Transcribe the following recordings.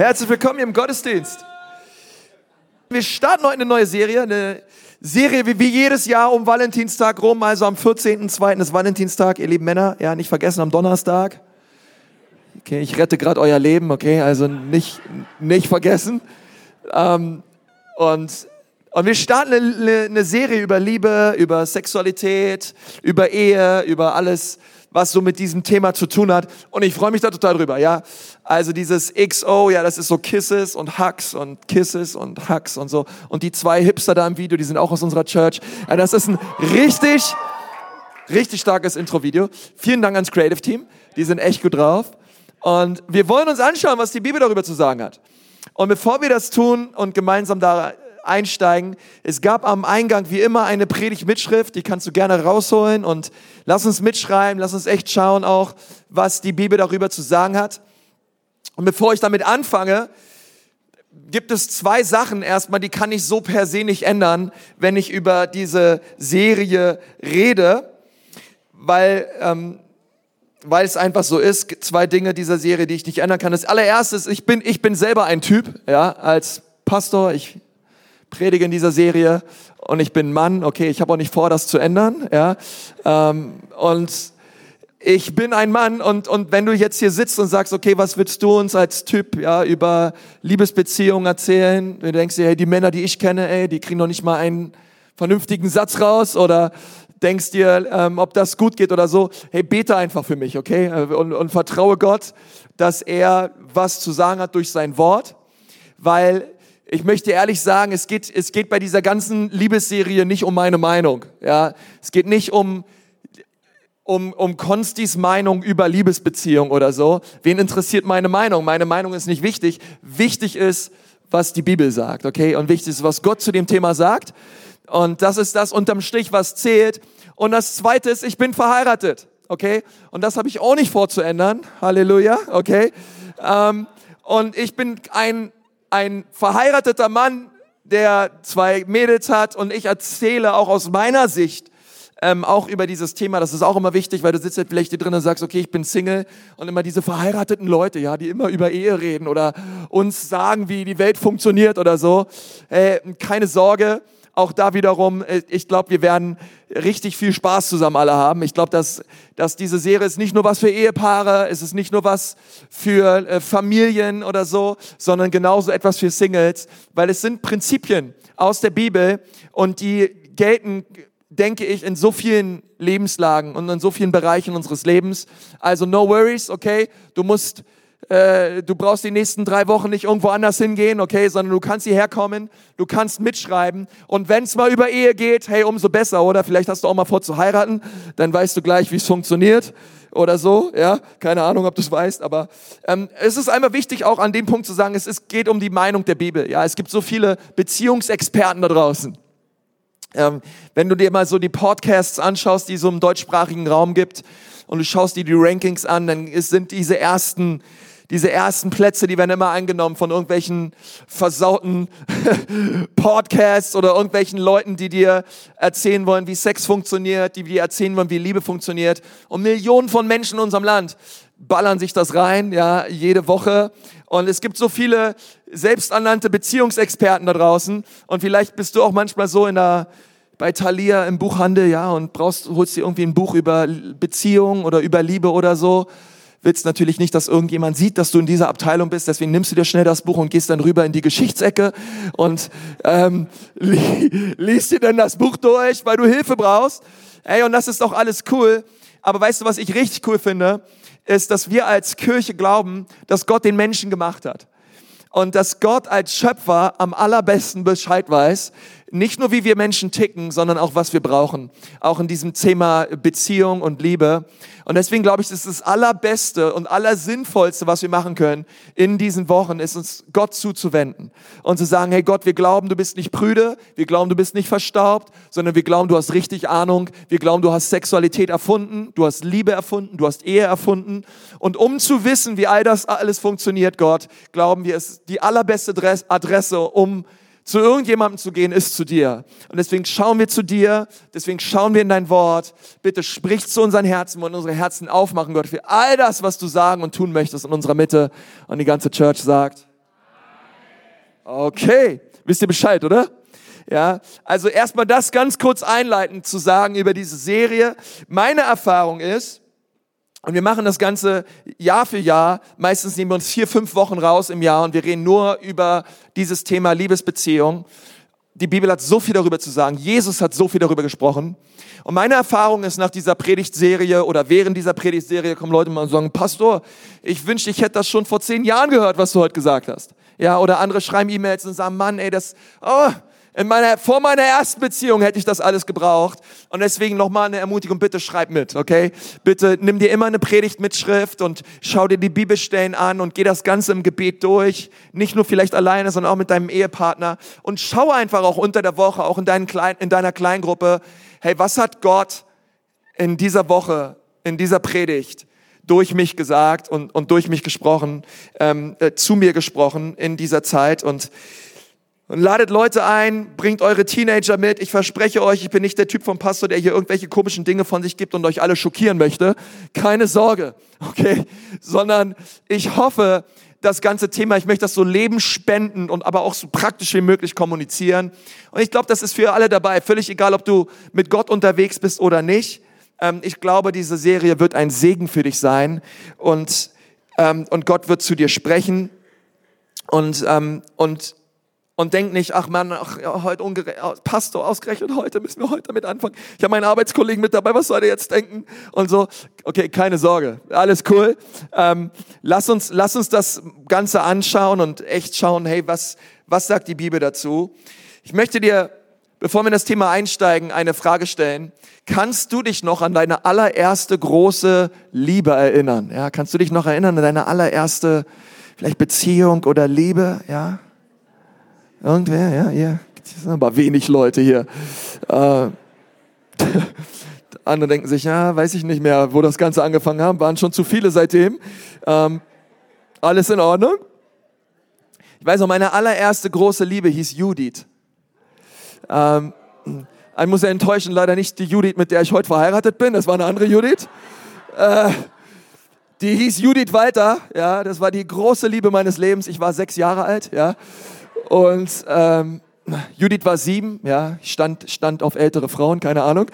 Herzlich willkommen hier im Gottesdienst. Wir starten heute eine neue Serie, eine Serie wie, wie jedes Jahr um Valentinstag rum, also am 14.02. ist Valentinstag, ihr lieben Männer, ja, nicht vergessen am Donnerstag. Okay, ich rette gerade euer Leben, okay, also nicht, nicht vergessen. Ähm, und, und wir starten eine, eine Serie über Liebe, über Sexualität, über Ehe, über alles, was so mit diesem Thema zu tun hat. Und ich freue mich da total drüber, ja. Also dieses XO, ja, das ist so Kisses und Hugs und Kisses und Hugs und so. Und die zwei Hipster da im Video, die sind auch aus unserer Church. Ja, das ist ein richtig, richtig starkes Intro-Video. Vielen Dank ans Creative Team. Die sind echt gut drauf. Und wir wollen uns anschauen, was die Bibel darüber zu sagen hat. Und bevor wir das tun und gemeinsam da einsteigen. Es gab am Eingang wie immer eine Predigt-Mitschrift, die kannst du gerne rausholen und lass uns mitschreiben, lass uns echt schauen auch, was die Bibel darüber zu sagen hat. Und bevor ich damit anfange, gibt es zwei Sachen erstmal, die kann ich so per se nicht ändern, wenn ich über diese Serie rede, weil, ähm, weil es einfach so ist. Zwei Dinge dieser Serie, die ich nicht ändern kann. Das allererste ist, ich bin, ich bin selber ein Typ, ja, als Pastor. Ich predige in dieser Serie und ich bin Mann, okay, ich habe auch nicht vor, das zu ändern, ja. Ähm, und ich bin ein Mann und, und wenn du jetzt hier sitzt und sagst, okay, was willst du uns als Typ ja, über Liebesbeziehungen erzählen? Du denkst dir, hey, die Männer, die ich kenne, ey, die kriegen noch nicht mal einen vernünftigen Satz raus oder denkst dir, ähm, ob das gut geht oder so. Hey, bete einfach für mich, okay? Und, und vertraue Gott, dass er was zu sagen hat durch sein Wort, weil ich möchte ehrlich sagen, es geht, es geht bei dieser ganzen Liebesserie nicht um meine Meinung. Ja, es geht nicht um um, um Konstis Meinung über Liebesbeziehung oder so. Wen interessiert meine Meinung? Meine Meinung ist nicht wichtig. Wichtig ist, was die Bibel sagt, okay? Und wichtig ist, was Gott zu dem Thema sagt. Und das ist das unterm Strich, was zählt. Und das zweite ist, ich bin verheiratet, okay? Und das habe ich auch nicht vorzuändern. Halleluja, okay? Ähm, und ich bin ein ein verheirateter Mann, der zwei Mädels hat und ich erzähle auch aus meiner Sicht ähm, auch über dieses Thema. Das ist auch immer wichtig, weil du sitzt jetzt vielleicht hier drin und sagst, okay, ich bin Single und immer diese verheirateten Leute, ja, die immer über Ehe reden oder uns sagen, wie die Welt funktioniert oder so. Äh, keine Sorge, auch da wiederum, äh, ich glaube, wir werden richtig viel Spaß zusammen alle haben. Ich glaube, dass, dass diese Serie ist nicht nur was für Ehepaare, es ist nicht nur was für äh, Familien oder so, sondern genauso etwas für Singles, weil es sind Prinzipien aus der Bibel und die gelten, denke ich, in so vielen Lebenslagen und in so vielen Bereichen unseres Lebens. Also no worries, okay? Du musst äh, du brauchst die nächsten drei Wochen nicht irgendwo anders hingehen, okay, sondern du kannst hierher kommen, du kannst mitschreiben und wenn es mal über Ehe geht, hey, umso besser, oder? Vielleicht hast du auch mal vor zu heiraten, dann weißt du gleich, wie es funktioniert oder so, ja, keine Ahnung, ob du es weißt, aber ähm, es ist einmal wichtig, auch an dem Punkt zu sagen, es ist, geht um die Meinung der Bibel, ja, es gibt so viele Beziehungsexperten da draußen. Ähm, wenn du dir mal so die Podcasts anschaust, die so im deutschsprachigen Raum gibt, und du schaust dir die Rankings an, dann sind diese ersten diese ersten Plätze, die werden immer eingenommen von irgendwelchen versauten Podcasts oder irgendwelchen Leuten, die dir erzählen wollen, wie Sex funktioniert, die dir erzählen wollen, wie Liebe funktioniert. Und Millionen von Menschen in unserem Land ballern sich das rein, ja, jede Woche. Und es gibt so viele selbsternannte Beziehungsexperten da draußen. Und vielleicht bist du auch manchmal so in der, bei Thalia im Buchhandel, ja, und brauchst, holst dir irgendwie ein Buch über Beziehung oder über Liebe oder so willst natürlich nicht, dass irgendjemand sieht, dass du in dieser Abteilung bist. Deswegen nimmst du dir schnell das Buch und gehst dann rüber in die Geschichtsecke und ähm, li liest dir dann das Buch durch, weil du Hilfe brauchst. Ey, und das ist doch alles cool. Aber weißt du, was ich richtig cool finde? Ist, dass wir als Kirche glauben, dass Gott den Menschen gemacht hat. Und dass Gott als Schöpfer am allerbesten Bescheid weiß, nicht nur wie wir Menschen ticken, sondern auch was wir brauchen. Auch in diesem Thema Beziehung und Liebe. Und deswegen glaube ich, das ist das Allerbeste und Allersinnvollste, was wir machen können in diesen Wochen, ist uns Gott zuzuwenden und zu sagen, hey Gott, wir glauben, du bist nicht prüde, wir glauben, du bist nicht verstaubt, sondern wir glauben, du hast richtig Ahnung, wir glauben, du hast Sexualität erfunden, du hast Liebe erfunden, du hast Ehe erfunden. Und um zu wissen, wie all das alles funktioniert, Gott, glauben wir, es ist die allerbeste Adresse, um zu irgendjemandem zu gehen, ist zu dir. Und deswegen schauen wir zu dir, deswegen schauen wir in dein Wort. Bitte sprich zu unseren Herzen und unsere Herzen aufmachen, Gott, für all das, was du sagen und tun möchtest in unserer Mitte. Und die ganze Church sagt, Okay, wisst ihr Bescheid, oder? Ja, also erstmal das ganz kurz einleitend zu sagen über diese Serie. Meine Erfahrung ist, und wir machen das Ganze Jahr für Jahr. Meistens nehmen wir uns vier, fünf Wochen raus im Jahr und wir reden nur über dieses Thema Liebesbeziehung. Die Bibel hat so viel darüber zu sagen. Jesus hat so viel darüber gesprochen. Und meine Erfahrung ist nach dieser Predigtserie oder während dieser Predigtserie kommen Leute mal und sagen, Pastor, ich wünschte, ich hätte das schon vor zehn Jahren gehört, was du heute gesagt hast. Ja, oder andere schreiben E-Mails und sagen, Mann, ey, das, oh, in meiner, vor meiner ersten Beziehung hätte ich das alles gebraucht. Und deswegen nochmal eine Ermutigung, bitte schreib mit, okay? Bitte nimm dir immer eine Predigt mit Schrift und schau dir die Bibelstellen an und geh das Ganze im Gebet durch. Nicht nur vielleicht alleine, sondern auch mit deinem Ehepartner. Und schau einfach auch unter der Woche, auch in, deinen Klein, in deiner Kleingruppe, hey, was hat Gott in dieser Woche, in dieser Predigt durch mich gesagt und, und durch mich gesprochen, ähm, äh, zu mir gesprochen in dieser Zeit und und ladet Leute ein, bringt eure Teenager mit. Ich verspreche euch, ich bin nicht der Typ vom Pastor, der hier irgendwelche komischen Dinge von sich gibt und euch alle schockieren möchte. Keine Sorge, okay? Sondern ich hoffe, das ganze Thema, ich möchte das so lebensspenden und aber auch so praktisch wie möglich kommunizieren. Und ich glaube, das ist für alle dabei, völlig egal, ob du mit Gott unterwegs bist oder nicht. Ähm, ich glaube, diese Serie wird ein Segen für dich sein und, ähm, und Gott wird zu dir sprechen. Und, ähm, und und denk nicht, ach man, ach, ja, heute ungerecht, Pastor, ausgerechnet heute müssen wir heute damit anfangen. Ich habe meinen Arbeitskollegen mit dabei, was soll der jetzt denken? Und so, okay, keine Sorge, alles cool. Ähm, lass, uns, lass uns das Ganze anschauen und echt schauen, hey, was, was sagt die Bibel dazu? Ich möchte dir, bevor wir in das Thema einsteigen, eine Frage stellen. Kannst du dich noch an deine allererste große Liebe erinnern? Ja, kannst du dich noch erinnern an deine allererste, vielleicht Beziehung oder Liebe? Ja? Irgendwer, ja, ihr, das sind aber wenig Leute hier. Äh, andere denken sich, ja, weiß ich nicht mehr, wo das Ganze angefangen haben, waren schon zu viele seitdem. Ähm, alles in Ordnung? Ich weiß noch, meine allererste große Liebe hieß Judith. Ähm, ein muss er enttäuschen, leider nicht die Judith, mit der ich heute verheiratet bin, das war eine andere Judith. Äh, die hieß Judith Walter, ja, das war die große Liebe meines Lebens. Ich war sechs Jahre alt, ja. Und ähm, Judith war sieben, ja, stand, stand auf ältere Frauen, keine Ahnung.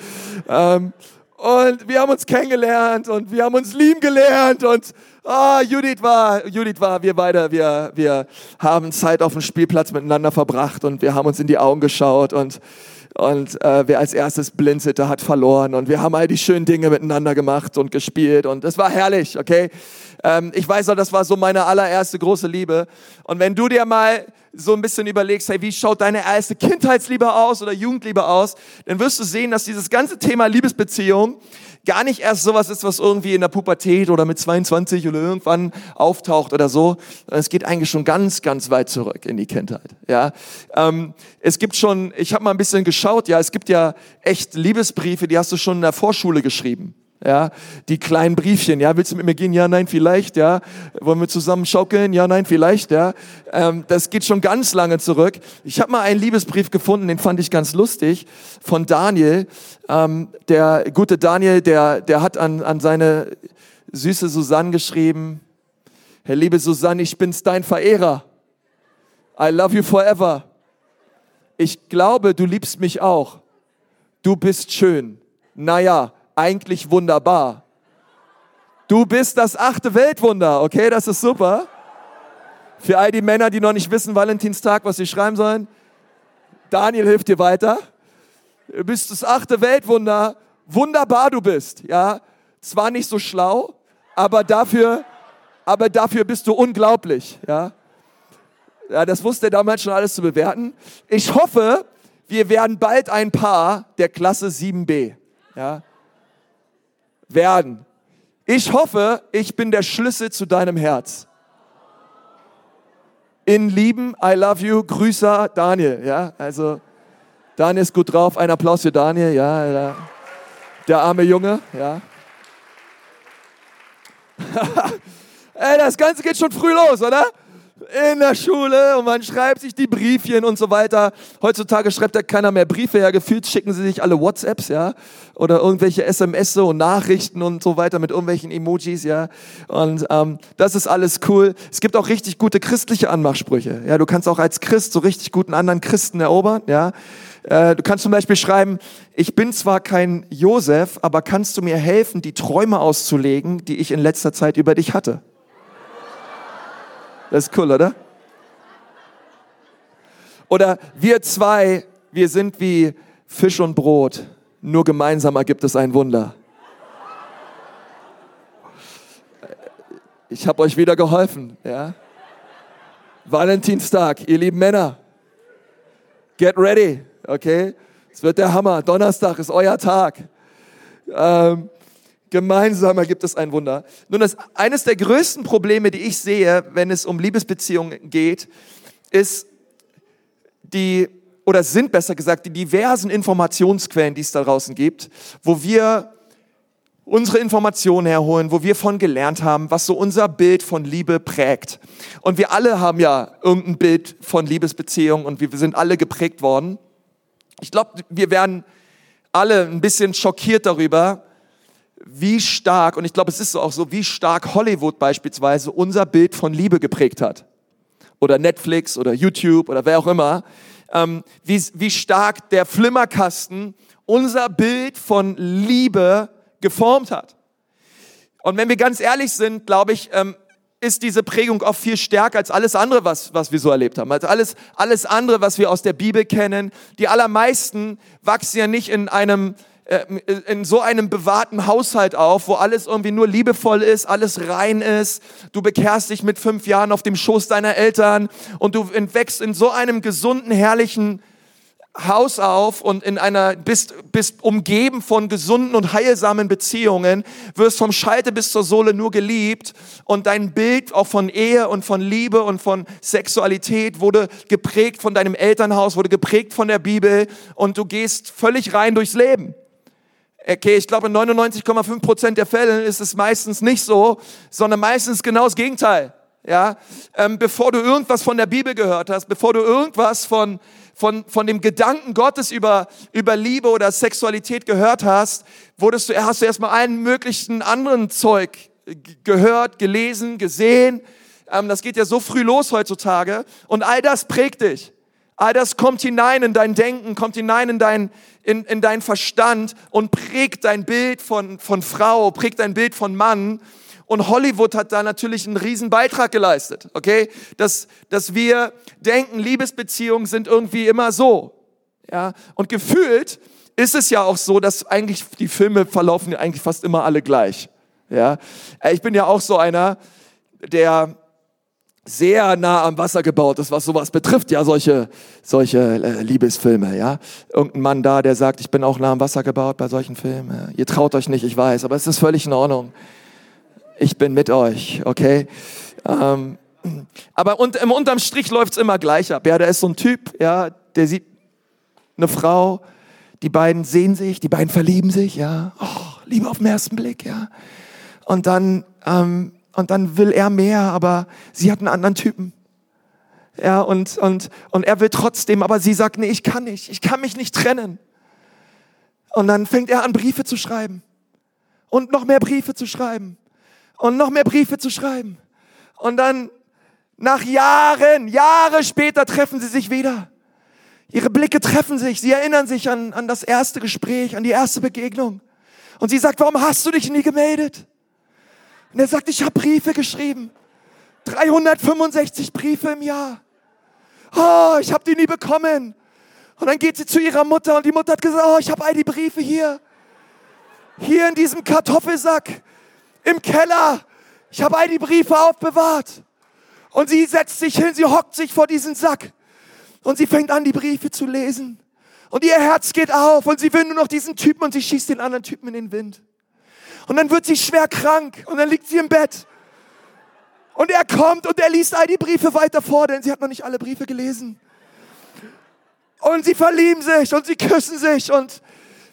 Ähm, und wir haben uns kennengelernt und wir haben uns lieben gelernt und ah, Judith war, Judith war, wir beide, wir, wir haben Zeit auf dem Spielplatz miteinander verbracht und wir haben uns in die Augen geschaut und und äh, wer als erstes blinzelte, hat verloren. Und wir haben all die schönen Dinge miteinander gemacht und gespielt. Und es war herrlich, okay? Ähm, ich weiß auch, das war so meine allererste große Liebe. Und wenn du dir mal so ein bisschen überlegst, hey, wie schaut deine erste Kindheitsliebe aus oder Jugendliebe aus, dann wirst du sehen, dass dieses ganze Thema Liebesbeziehung gar nicht erst sowas ist, was irgendwie in der Pubertät oder mit 22 oder irgendwann auftaucht oder so. Es geht eigentlich schon ganz, ganz weit zurück in die Kindheit. Ja, ähm, es gibt schon, ich habe mal ein bisschen geschaut. Ja, es gibt ja echt Liebesbriefe, die hast du schon in der Vorschule geschrieben ja, die kleinen Briefchen, ja, willst du mit mir gehen? Ja, nein, vielleicht, ja, wollen wir zusammen schaukeln? Ja, nein, vielleicht, ja, ähm, das geht schon ganz lange zurück. Ich habe mal einen Liebesbrief gefunden, den fand ich ganz lustig, von Daniel, ähm, der gute Daniel, der, der hat an, an seine süße Susanne geschrieben, Herr liebe Susanne, ich bin's dein Verehrer, I love you forever, ich glaube, du liebst mich auch, du bist schön, naja, eigentlich wunderbar. Du bist das achte Weltwunder, okay? Das ist super. Für all die Männer, die noch nicht wissen, Valentinstag, was sie schreiben sollen, Daniel hilft dir weiter. Du bist das achte Weltwunder. Wunderbar du bist, ja? Zwar nicht so schlau, aber dafür, aber dafür bist du unglaublich, ja? Ja, das wusste er damals schon alles zu bewerten. Ich hoffe, wir werden bald ein Paar der Klasse 7b, ja? Werden. Ich hoffe, ich bin der Schlüssel zu deinem Herz. In Lieben, I love you, Grüßer Daniel. Ja, also Daniel ist gut drauf. Ein Applaus für Daniel. Ja, der, der arme Junge. Ja. Ey, das Ganze geht schon früh los, oder? In der Schule und man schreibt sich die Briefchen und so weiter. Heutzutage schreibt ja keiner mehr Briefe, ja, gefühlt schicken sie sich alle WhatsApps, ja, oder irgendwelche SMS und Nachrichten und so weiter mit irgendwelchen Emojis, ja. Und ähm, das ist alles cool. Es gibt auch richtig gute christliche Anmachsprüche. Ja, du kannst auch als Christ so richtig guten anderen Christen erobern, ja. Äh, du kannst zum Beispiel schreiben, ich bin zwar kein Josef, aber kannst du mir helfen, die Träume auszulegen, die ich in letzter Zeit über dich hatte? Das ist cool, oder? Oder wir zwei, wir sind wie Fisch und Brot. Nur gemeinsam ergibt es ein Wunder. Ich habe euch wieder geholfen, ja? Valentinstag, ihr lieben Männer. Get ready, okay? Es wird der Hammer. Donnerstag ist euer Tag. Ähm, Gemeinsam ergibt es ein Wunder. Nun, das, eines der größten Probleme, die ich sehe, wenn es um Liebesbeziehungen geht, ist die, oder sind besser gesagt, die diversen Informationsquellen, die es da draußen gibt, wo wir unsere Informationen herholen, wo wir von gelernt haben, was so unser Bild von Liebe prägt. Und wir alle haben ja irgendein Bild von Liebesbeziehungen und wir sind alle geprägt worden. Ich glaube, wir werden alle ein bisschen schockiert darüber, wie stark, und ich glaube, es ist auch so, wie stark Hollywood beispielsweise unser Bild von Liebe geprägt hat. Oder Netflix oder YouTube oder wer auch immer. Ähm, wie, wie stark der Flimmerkasten unser Bild von Liebe geformt hat. Und wenn wir ganz ehrlich sind, glaube ich, ähm, ist diese Prägung auch viel stärker als alles andere, was, was wir so erlebt haben. Als alles, alles andere, was wir aus der Bibel kennen. Die allermeisten wachsen ja nicht in einem in so einem bewahrten Haushalt auf, wo alles irgendwie nur liebevoll ist, alles rein ist. Du bekehrst dich mit fünf Jahren auf dem Schoß deiner Eltern und du entwächst in so einem gesunden, herrlichen Haus auf und in einer bist bist umgeben von gesunden und heilsamen Beziehungen, wirst vom Schalte bis zur Sohle nur geliebt und dein Bild auch von Ehe und von Liebe und von Sexualität wurde geprägt von deinem Elternhaus, wurde geprägt von der Bibel und du gehst völlig rein durchs Leben. Okay, ich glaube, in 99,5 Prozent der Fälle ist es meistens nicht so, sondern meistens genau das Gegenteil. Ja, ähm, bevor du irgendwas von der Bibel gehört hast, bevor du irgendwas von von von dem Gedanken Gottes über über Liebe oder Sexualität gehört hast, wurdest du hast du erstmal allen möglichen anderen Zeug gehört, gelesen, gesehen. Ähm, das geht ja so früh los heutzutage und all das prägt dich. All das kommt hinein in dein Denken, kommt hinein in dein, in, in dein Verstand und prägt dein Bild von, von Frau, prägt dein Bild von Mann. Und Hollywood hat da natürlich einen riesen Beitrag geleistet, okay? Dass, dass wir denken, Liebesbeziehungen sind irgendwie immer so, ja? Und gefühlt ist es ja auch so, dass eigentlich die Filme verlaufen ja eigentlich fast immer alle gleich, ja? Ich bin ja auch so einer, der sehr nah am Wasser gebaut ist, was sowas betrifft, ja, solche, solche äh, Liebesfilme, ja. Irgendein Mann da, der sagt, ich bin auch nah am Wasser gebaut bei solchen Filmen. Ihr traut euch nicht, ich weiß, aber es ist völlig in Ordnung. Ich bin mit euch, okay? Ähm, aber und, im unterm Strich läuft's immer gleich ab. Ja, da ist so ein Typ, ja, der sieht eine Frau, die beiden sehen sich, die beiden verlieben sich, ja. Oh, Liebe auf den ersten Blick, ja. Und dann ähm, und dann will er mehr, aber sie hat einen anderen Typen. Ja, und, und, und er will trotzdem, aber sie sagt, nee, ich kann nicht, ich kann mich nicht trennen. Und dann fängt er an, Briefe zu schreiben. Und noch mehr Briefe zu schreiben. Und noch mehr Briefe zu schreiben. Und dann, nach Jahren, Jahre später treffen sie sich wieder. Ihre Blicke treffen sich. Sie erinnern sich an, an das erste Gespräch, an die erste Begegnung. Und sie sagt, warum hast du dich nie gemeldet? Und er sagt, ich habe Briefe geschrieben. 365 Briefe im Jahr. Oh, ich habe die nie bekommen. Und dann geht sie zu ihrer Mutter und die Mutter hat gesagt, oh, ich habe all die Briefe hier. Hier in diesem Kartoffelsack im Keller. Ich habe all die Briefe aufbewahrt. Und sie setzt sich hin, sie hockt sich vor diesen Sack. Und sie fängt an, die Briefe zu lesen. Und ihr Herz geht auf und sie will nur noch diesen Typen und sie schießt den anderen Typen in den Wind. Und dann wird sie schwer krank und dann liegt sie im Bett. Und er kommt und er liest all die Briefe weiter vor, denn sie hat noch nicht alle Briefe gelesen. Und sie verlieben sich und sie küssen sich und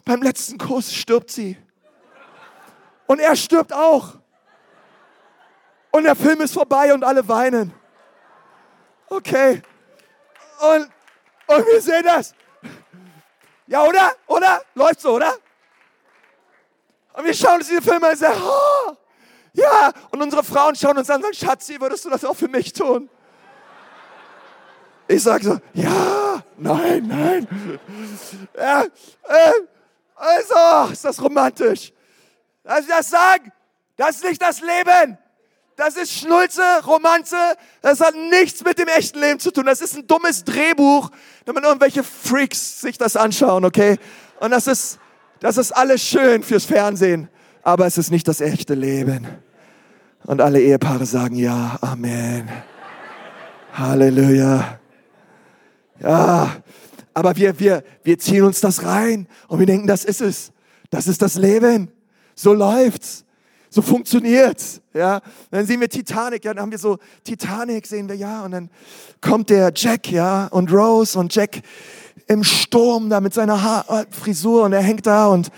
beim letzten Kuss stirbt sie. Und er stirbt auch. Und der Film ist vorbei und alle weinen. Okay. Und, und wir sehen das. Ja, oder? Oder? Läuft so, oder? Und wir schauen uns diese Filme an und sagen, oh, ja. Und unsere Frauen schauen uns an und sagen, Schatzi, würdest du das auch für mich tun? Ich sage so, ja, nein, nein. Ja, äh, also, ist das romantisch. Lass ich das sagen? Das ist nicht das Leben. Das ist Schnulze, Romanze. Das hat nichts mit dem echten Leben zu tun. Das ist ein dummes Drehbuch, damit irgendwelche Freaks sich das anschauen, okay? Und das ist, das ist alles schön fürs Fernsehen, aber es ist nicht das echte Leben. Und alle Ehepaare sagen ja, Amen. Halleluja. Ja, aber wir, wir, wir ziehen uns das rein und wir denken, das ist es. Das ist das Leben. So läuft's. So funktioniert's. Ja, dann sehen wir Titanic, ja, dann haben wir so Titanic sehen wir, ja, und dann kommt der Jack, ja, und Rose und Jack im Sturm da mit seiner Haar äh, Frisur und er hängt da und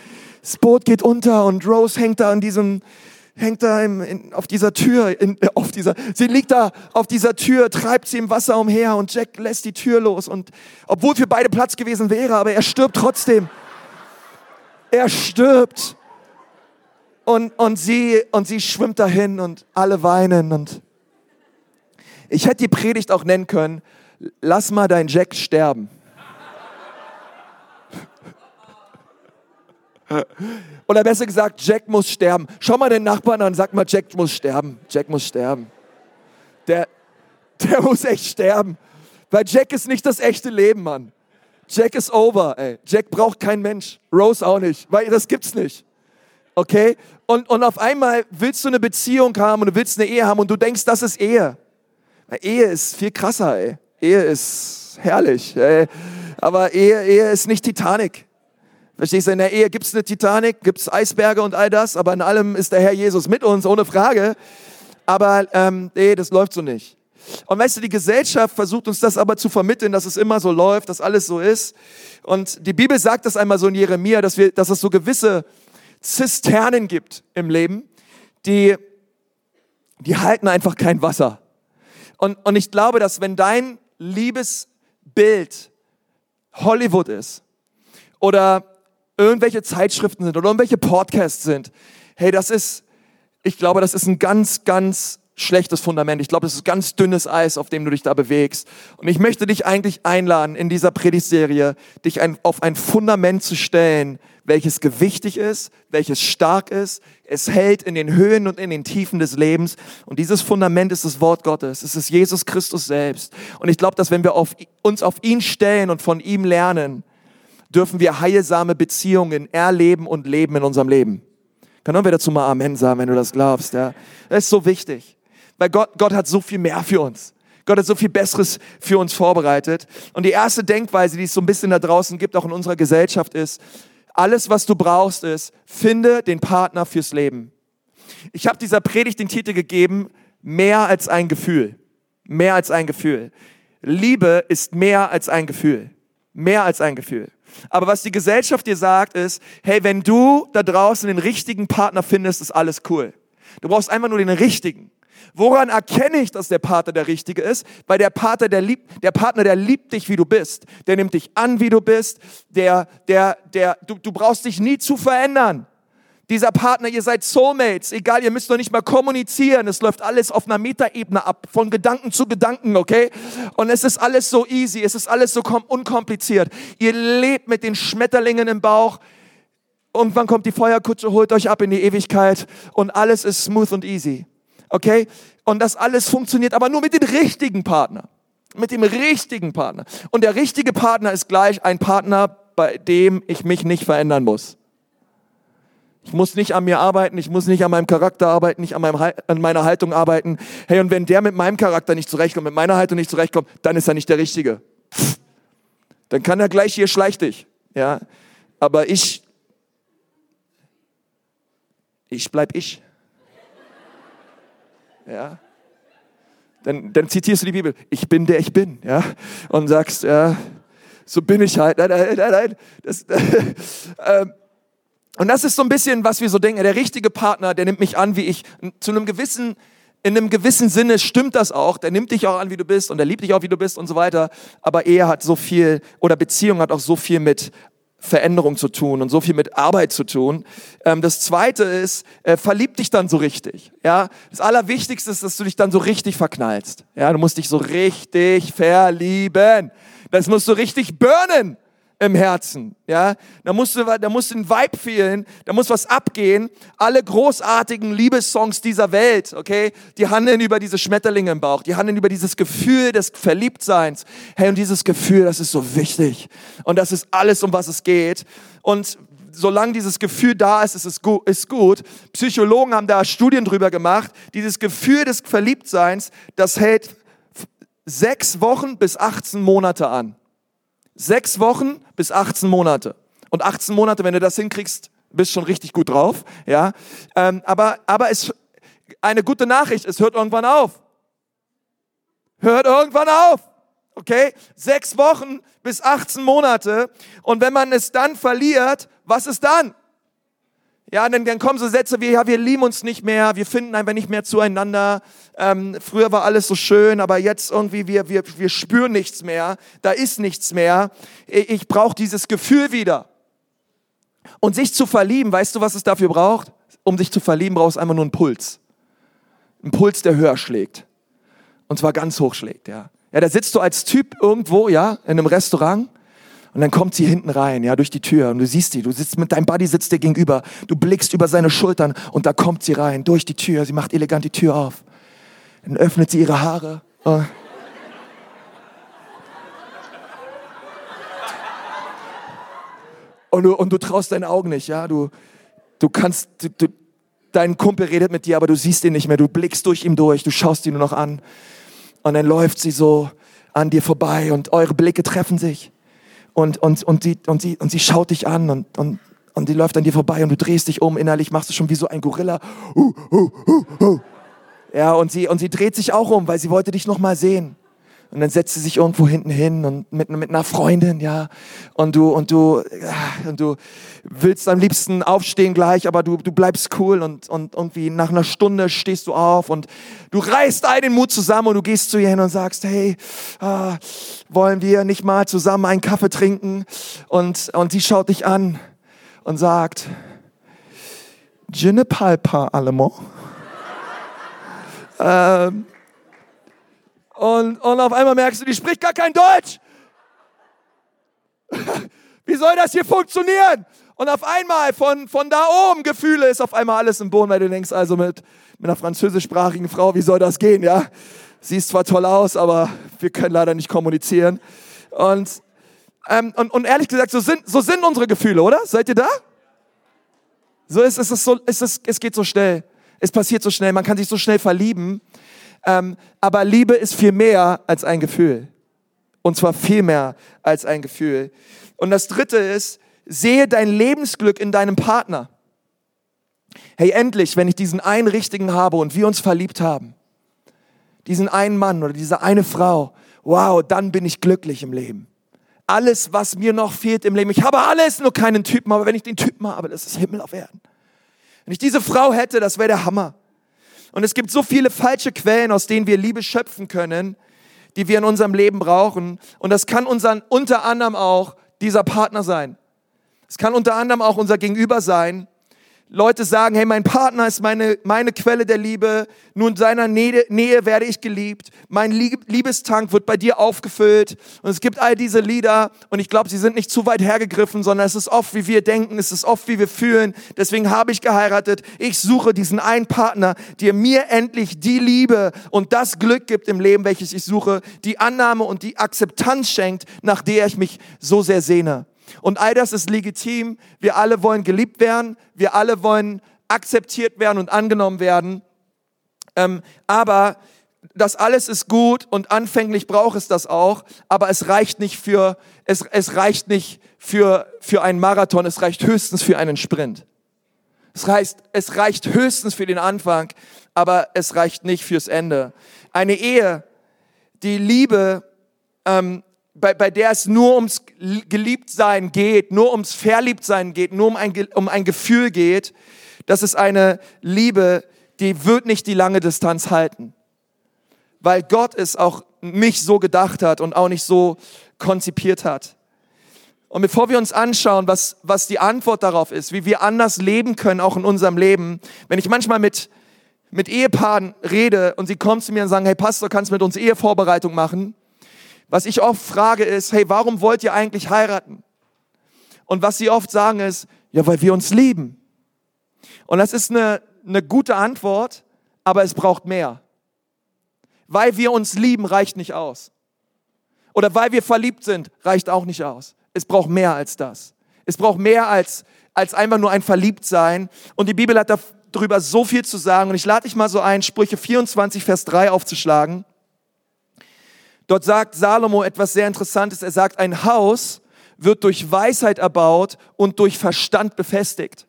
das Boot geht unter und Rose hängt da an diesem hängt da im, in, auf dieser Tür, in, äh, auf dieser, sie liegt da auf dieser Tür, treibt sie im Wasser umher und Jack lässt die Tür los und obwohl für beide Platz gewesen wäre, aber er stirbt trotzdem. Er stirbt. Und, und, sie, und sie schwimmt dahin und alle weinen und ich hätte die Predigt auch nennen können, lass mal dein Jack sterben. Oder besser gesagt, Jack muss sterben. Schau mal den Nachbarn an, sag mal, Jack muss sterben. Jack muss sterben. Der, der muss echt sterben. Weil Jack ist nicht das echte Leben, Mann. Jack ist over, ey. Jack braucht kein Mensch. Rose auch nicht, weil das gibt's nicht. Okay? Und, und auf einmal willst du eine Beziehung haben und du willst eine Ehe haben und du denkst, das ist Ehe. Ehe ist viel krasser, ey. Ehe ist herrlich. Ey. Aber Ehe, Ehe ist nicht Titanic. Verstehst du, in der Ehe gibt es eine Titanic, gibt es Eisberge und all das, aber in allem ist der Herr Jesus mit uns, ohne Frage. Aber ähm, nee, das läuft so nicht. Und weißt du, die Gesellschaft versucht uns das aber zu vermitteln, dass es immer so läuft, dass alles so ist. Und die Bibel sagt das einmal so in Jeremia, dass, wir, dass es so gewisse Zisternen gibt im Leben, die, die halten einfach kein Wasser. Und, und ich glaube, dass wenn dein Liebesbild Hollywood ist oder irgendwelche Zeitschriften sind oder irgendwelche Podcasts sind, hey, das ist, ich glaube, das ist ein ganz, ganz schlechtes Fundament. Ich glaube, das ist ganz dünnes Eis, auf dem du dich da bewegst. Und ich möchte dich eigentlich einladen, in dieser Predigtserie, dich ein, auf ein Fundament zu stellen, welches gewichtig ist, welches stark ist. Es hält in den Höhen und in den Tiefen des Lebens. Und dieses Fundament ist das Wort Gottes. Es ist Jesus Christus selbst. Und ich glaube, dass wenn wir auf, uns auf ihn stellen und von ihm lernen, dürfen wir heilsame Beziehungen erleben und leben in unserem Leben. Kann wir dazu mal Amen sagen, wenn du das glaubst. Ja? Das ist so wichtig. Weil Gott, Gott hat so viel mehr für uns. Gott hat so viel Besseres für uns vorbereitet. Und die erste Denkweise, die es so ein bisschen da draußen gibt, auch in unserer Gesellschaft, ist, alles, was du brauchst, ist, finde den Partner fürs Leben. Ich habe dieser Predigt den Titel gegeben, mehr als ein Gefühl. Mehr als ein Gefühl. Liebe ist mehr als ein Gefühl. Mehr als ein Gefühl. Aber was die Gesellschaft dir sagt, ist, hey, wenn du da draußen den richtigen Partner findest, ist alles cool. Du brauchst einfach nur den richtigen. Woran erkenne ich, dass der Partner der Richtige ist? Weil der Partner, der liebt, der Partner, der liebt dich, wie du bist. Der nimmt dich an, wie du bist. Der, der, der, du, du brauchst dich nie zu verändern. Dieser Partner, ihr seid Soulmates, egal, ihr müsst doch nicht mal kommunizieren. Es läuft alles auf einer Metaebene ab, von Gedanken zu Gedanken, okay? Und es ist alles so easy, es ist alles so unkompliziert. Ihr lebt mit den Schmetterlingen im Bauch. Irgendwann kommt die Feuerkutsche, holt euch ab in die Ewigkeit und alles ist smooth und easy. Okay? Und das alles funktioniert aber nur mit dem richtigen Partner. Mit dem richtigen Partner. Und der richtige Partner ist gleich ein Partner, bei dem ich mich nicht verändern muss. Ich muss nicht an mir arbeiten, ich muss nicht an meinem Charakter arbeiten, nicht an, meinem, an meiner Haltung arbeiten. Hey, und wenn der mit meinem Charakter nicht zurechtkommt, mit meiner Haltung nicht zurechtkommt, dann ist er nicht der Richtige. Dann kann er gleich hier schleich dich. Ja, aber ich, ich bleib ich. Ja. Dann, dann zitierst du die Bibel. Ich bin der ich bin. Ja. Und sagst, ja, so bin ich halt. Nein, nein, nein, nein. Das, äh, und das ist so ein bisschen, was wir so denken. Der richtige Partner, der nimmt mich an, wie ich. Zu einem gewissen, in einem gewissen Sinne stimmt das auch. Der nimmt dich auch an, wie du bist und er liebt dich auch, wie du bist und so weiter. Aber Ehe hat so viel, oder Beziehung hat auch so viel mit Veränderung zu tun und so viel mit Arbeit zu tun. Ähm, das zweite ist, äh, verlieb dich dann so richtig. Ja, das Allerwichtigste ist, dass du dich dann so richtig verknallst. Ja, du musst dich so richtig verlieben. Das musst du richtig burnen im Herzen, ja. Da musst du, da musst du ein Vibe fehlen, da muss was abgehen. Alle großartigen Liebessongs dieser Welt, okay, die handeln über diese Schmetterlinge im Bauch, die handeln über dieses Gefühl des Verliebtseins. Hey, und dieses Gefühl, das ist so wichtig. Und das ist alles, um was es geht. Und solange dieses Gefühl da ist, ist es gut, ist gut. Psychologen haben da Studien drüber gemacht. Dieses Gefühl des Verliebtseins, das hält sechs Wochen bis 18 Monate an. Sechs Wochen bis 18 Monate. Und 18 Monate, wenn du das hinkriegst, bist schon richtig gut drauf. Ja, ähm, aber aber es eine gute Nachricht. Es hört irgendwann auf. Hört irgendwann auf. Okay, sechs Wochen bis 18 Monate. Und wenn man es dann verliert, was ist dann? Ja, dann, dann kommen so Sätze wie, ja, wir lieben uns nicht mehr, wir finden einfach nicht mehr zueinander. Ähm, früher war alles so schön, aber jetzt irgendwie, wir, wir, wir spüren nichts mehr, da ist nichts mehr. Ich, ich brauche dieses Gefühl wieder. Und sich zu verlieben, weißt du, was es dafür braucht? Um sich zu verlieben, brauchst du einfach nur einen Puls. Ein Puls, der höher schlägt. Und zwar ganz hoch schlägt, ja. Ja, da sitzt du als Typ irgendwo, ja, in einem Restaurant und dann kommt sie hinten rein, ja, durch die Tür und du siehst sie, du sitzt mit deinem Buddy sitzt dir gegenüber, du blickst über seine Schultern und da kommt sie rein, durch die Tür, sie macht elegant die Tür auf. Dann öffnet sie ihre Haare. Oh. Und du, und du traust deinen Augen nicht, ja, du, du kannst, du, du, dein Kumpel redet mit dir, aber du siehst ihn nicht mehr, du blickst durch ihn durch, du schaust ihn nur noch an. Und dann läuft sie so an dir vorbei und eure Blicke treffen sich und, und, und, sie, und, sie, und sie schaut dich an und, und, und die läuft an dir vorbei und du drehst dich um, innerlich machst du schon wie so ein Gorilla. Uh, uh, uh. Ja, und sie, und sie dreht sich auch um, weil sie wollte dich noch mal sehen. Und dann setzt sie sich irgendwo hinten hin und mit, mit einer Freundin, ja. Und du, und du, und du willst am liebsten aufstehen gleich, aber du, du bleibst cool und, und irgendwie nach einer Stunde stehst du auf und du reißt all den Mut zusammen und du gehst zu ihr hin und sagst, hey, ah, wollen wir nicht mal zusammen einen Kaffee trinken? Und, und sie schaut dich an und sagt, Je ne parle pas allemand. ähm, und, und auf einmal merkst du, die spricht gar kein Deutsch. Wie soll das hier funktionieren? Und auf einmal von, von da oben Gefühle ist auf einmal alles im Boden, weil du denkst also mit, mit einer französischsprachigen Frau, wie soll das gehen, ja? Sie ist zwar toll aus, aber wir können leider nicht kommunizieren. Und, ähm, und, und ehrlich gesagt, so sind, so sind unsere Gefühle, oder? Seid ihr da? So ist, ist es so, ist es, es geht so schnell. Es passiert so schnell. Man kann sich so schnell verlieben. Ähm, aber Liebe ist viel mehr als ein Gefühl. Und zwar viel mehr als ein Gefühl. Und das dritte ist, sehe dein Lebensglück in deinem Partner. Hey, endlich, wenn ich diesen einen richtigen habe und wir uns verliebt haben, diesen einen Mann oder diese eine Frau, wow, dann bin ich glücklich im Leben. Alles, was mir noch fehlt im Leben, ich habe alles, nur keinen Typen, aber wenn ich den Typen habe, das ist Himmel auf Erden. Wenn ich diese Frau hätte, das wäre der Hammer. Und es gibt so viele falsche Quellen, aus denen wir Liebe schöpfen können, die wir in unserem Leben brauchen. Und das kann unseren, unter anderem auch dieser Partner sein. Es kann unter anderem auch unser Gegenüber sein. Leute sagen, hey, mein Partner ist meine, meine Quelle der Liebe, nur in seiner Nähe, Nähe werde ich geliebt, mein Liebestank wird bei dir aufgefüllt. Und es gibt all diese Lieder. Und ich glaube, sie sind nicht zu weit hergegriffen, sondern es ist oft, wie wir denken, es ist oft, wie wir fühlen, deswegen habe ich geheiratet, ich suche diesen einen Partner, der mir endlich die Liebe und das Glück gibt im Leben, welches ich suche, die Annahme und die Akzeptanz schenkt, nach der ich mich so sehr sehne. Und all das ist legitim. Wir alle wollen geliebt werden. Wir alle wollen akzeptiert werden und angenommen werden. Ähm, aber das alles ist gut und anfänglich braucht es das auch, aber es reicht nicht für, es, es reicht nicht für, für einen Marathon, es reicht höchstens für einen Sprint. Es reicht, es reicht höchstens für den Anfang, aber es reicht nicht fürs Ende. Eine Ehe, die Liebe ähm, bei, bei der es nur ums Geliebtsein geht, nur ums Verliebtsein geht, nur um ein, um ein Gefühl geht, das ist eine Liebe, die wird nicht die lange Distanz halten. Weil Gott es auch nicht so gedacht hat und auch nicht so konzipiert hat. Und bevor wir uns anschauen, was, was die Antwort darauf ist, wie wir anders leben können, auch in unserem Leben, wenn ich manchmal mit, mit Ehepaaren rede und sie kommen zu mir und sagen, hey Pastor, kannst du mit uns Ehevorbereitung machen? Was ich oft frage ist, hey, warum wollt ihr eigentlich heiraten? Und was sie oft sagen ist, ja, weil wir uns lieben. Und das ist eine, eine gute Antwort, aber es braucht mehr. Weil wir uns lieben, reicht nicht aus. Oder weil wir verliebt sind, reicht auch nicht aus. Es braucht mehr als das. Es braucht mehr als, als einfach nur ein Verliebtsein. Und die Bibel hat darüber so viel zu sagen. Und ich lade dich mal so ein, Sprüche 24, Vers 3 aufzuschlagen. Dort sagt Salomo etwas sehr Interessantes. Er sagt, ein Haus wird durch Weisheit erbaut und durch Verstand befestigt.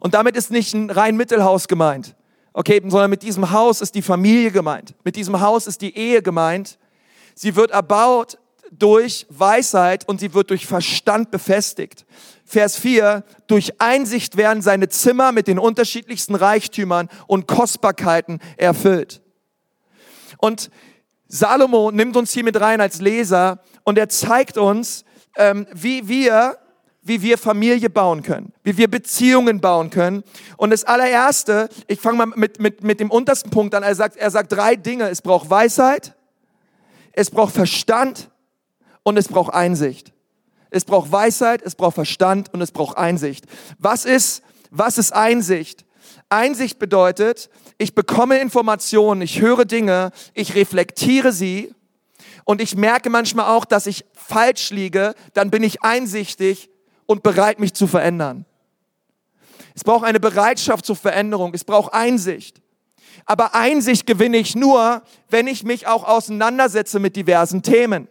Und damit ist nicht ein rein Mittelhaus gemeint, okay, sondern mit diesem Haus ist die Familie gemeint. Mit diesem Haus ist die Ehe gemeint. Sie wird erbaut durch Weisheit und sie wird durch Verstand befestigt. Vers 4, durch Einsicht werden seine Zimmer mit den unterschiedlichsten Reichtümern und Kostbarkeiten erfüllt. Und Salomo nimmt uns hier mit rein als Leser und er zeigt uns, ähm, wie wir wie wir Familie bauen können, wie wir Beziehungen bauen können. Und das allererste, ich fange mal mit, mit, mit dem untersten Punkt an. Er sagt, er sagt drei Dinge. Es braucht Weisheit, es braucht Verstand und es braucht Einsicht. Es braucht Weisheit, es braucht Verstand und es braucht Einsicht. Was ist, was ist Einsicht? Einsicht bedeutet, ich bekomme Informationen, ich höre Dinge, ich reflektiere sie und ich merke manchmal auch, dass ich falsch liege, dann bin ich einsichtig und bereit, mich zu verändern. Es braucht eine Bereitschaft zur Veränderung, es braucht Einsicht. Aber Einsicht gewinne ich nur, wenn ich mich auch auseinandersetze mit diversen Themen.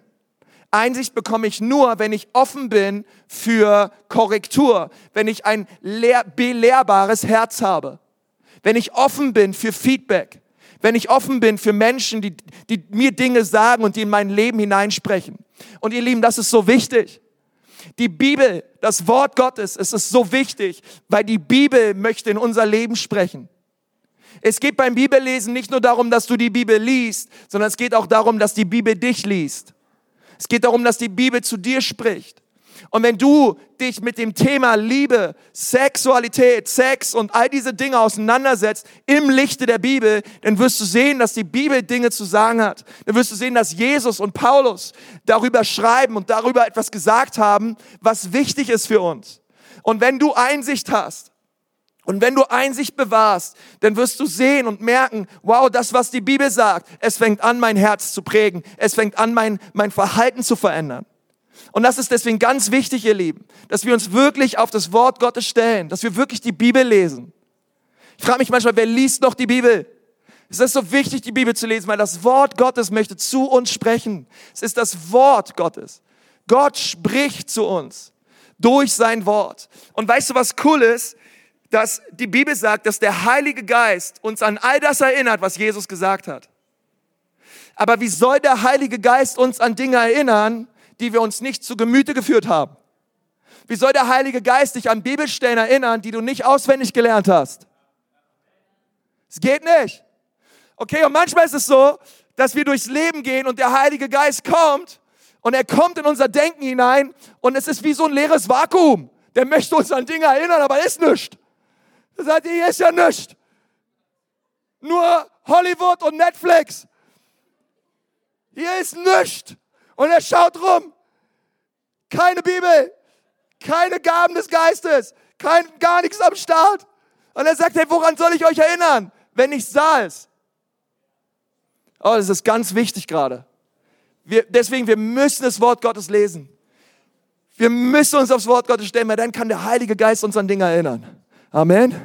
Einsicht bekomme ich nur, wenn ich offen bin für Korrektur, wenn ich ein belehrbares Herz habe, wenn ich offen bin für Feedback, wenn ich offen bin für Menschen, die, die mir Dinge sagen und die in mein Leben hineinsprechen. Und ihr Lieben, das ist so wichtig. Die Bibel, das Wort Gottes, es ist so wichtig, weil die Bibel möchte in unser Leben sprechen. Es geht beim Bibellesen nicht nur darum, dass du die Bibel liest, sondern es geht auch darum, dass die Bibel dich liest. Es geht darum, dass die Bibel zu dir spricht. Und wenn du dich mit dem Thema Liebe, Sexualität, Sex und all diese Dinge auseinandersetzt im Lichte der Bibel, dann wirst du sehen, dass die Bibel Dinge zu sagen hat. Dann wirst du sehen, dass Jesus und Paulus darüber schreiben und darüber etwas gesagt haben, was wichtig ist für uns. Und wenn du Einsicht hast, und wenn du Einsicht bewahrst, dann wirst du sehen und merken, wow, das, was die Bibel sagt, es fängt an, mein Herz zu prägen. Es fängt an, mein, mein Verhalten zu verändern. Und das ist deswegen ganz wichtig, ihr Lieben, dass wir uns wirklich auf das Wort Gottes stellen, dass wir wirklich die Bibel lesen. Ich frage mich manchmal, wer liest noch die Bibel? Es ist so wichtig, die Bibel zu lesen, weil das Wort Gottes möchte zu uns sprechen. Es ist das Wort Gottes. Gott spricht zu uns durch sein Wort. Und weißt du, was cool ist? Dass die Bibel sagt, dass der Heilige Geist uns an all das erinnert, was Jesus gesagt hat. Aber wie soll der Heilige Geist uns an Dinge erinnern, die wir uns nicht zu Gemüte geführt haben? Wie soll der Heilige Geist dich an Bibelstellen erinnern, die du nicht auswendig gelernt hast? Es geht nicht. Okay, und manchmal ist es so, dass wir durchs Leben gehen und der Heilige Geist kommt und er kommt in unser Denken hinein und es ist wie so ein leeres Vakuum. Der möchte uns an Dinge erinnern, aber ist nichts. Er sagt, hier ist ja nichts. Nur Hollywood und Netflix. Hier ist nichts. Und er schaut rum. Keine Bibel, keine Gaben des Geistes, kein, gar nichts am Start. Und er sagt, hey, woran soll ich euch erinnern, wenn ich sah es? Oh, das ist ganz wichtig gerade. Wir, deswegen, wir müssen das Wort Gottes lesen. Wir müssen uns aufs Wort Gottes stellen, weil dann kann der Heilige Geist uns an Dinge erinnern. Amen.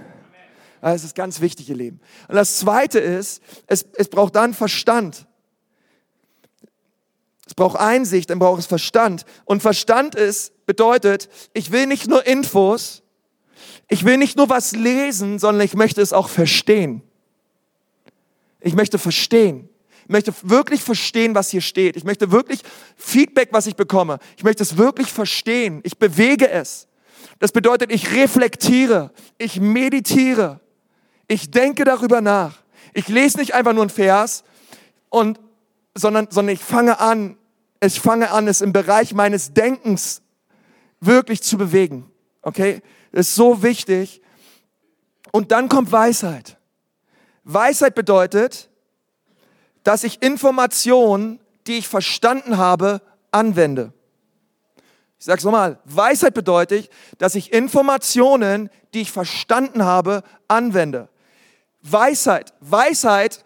Das ist ganz wichtig, ihr Leben. Und das Zweite ist, es, es braucht dann Verstand. Es braucht Einsicht, dann braucht es Verstand. Und Verstand ist, bedeutet, ich will nicht nur Infos, ich will nicht nur was lesen, sondern ich möchte es auch verstehen. Ich möchte verstehen. Ich möchte wirklich verstehen, was hier steht. Ich möchte wirklich Feedback, was ich bekomme. Ich möchte es wirklich verstehen. Ich bewege es. Das bedeutet, ich reflektiere, ich meditiere, Ich denke darüber nach. Ich lese nicht einfach nur einen Vers, und, sondern, sondern ich fange an, ich fange an, es im Bereich meines Denkens wirklich zu bewegen. Okay? Das ist so wichtig. Und dann kommt Weisheit. Weisheit bedeutet, dass ich Informationen, die ich verstanden habe, anwende. Ich sage es nochmal. Weisheit bedeutet, dass ich Informationen, die ich verstanden habe, anwende. Weisheit. Weisheit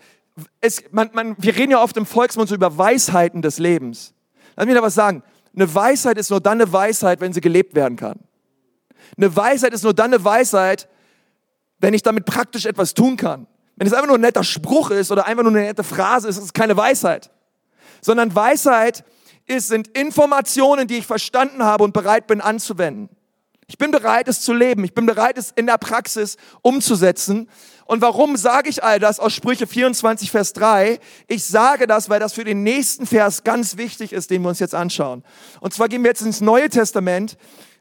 ist, man, man, wir reden ja oft im Volksmund so über Weisheiten des Lebens. Lass mich da was sagen. Eine Weisheit ist nur dann eine Weisheit, wenn sie gelebt werden kann. Eine Weisheit ist nur dann eine Weisheit, wenn ich damit praktisch etwas tun kann. Wenn es einfach nur ein netter Spruch ist oder einfach nur eine nette Phrase ist, ist es keine Weisheit. Sondern Weisheit ist, sind Informationen, die ich verstanden habe und bereit bin anzuwenden. Ich bin bereit, es zu leben. Ich bin bereit, es in der Praxis umzusetzen. Und warum sage ich all das aus Sprüche 24, Vers 3? Ich sage das, weil das für den nächsten Vers ganz wichtig ist, den wir uns jetzt anschauen. Und zwar gehen wir jetzt ins Neue Testament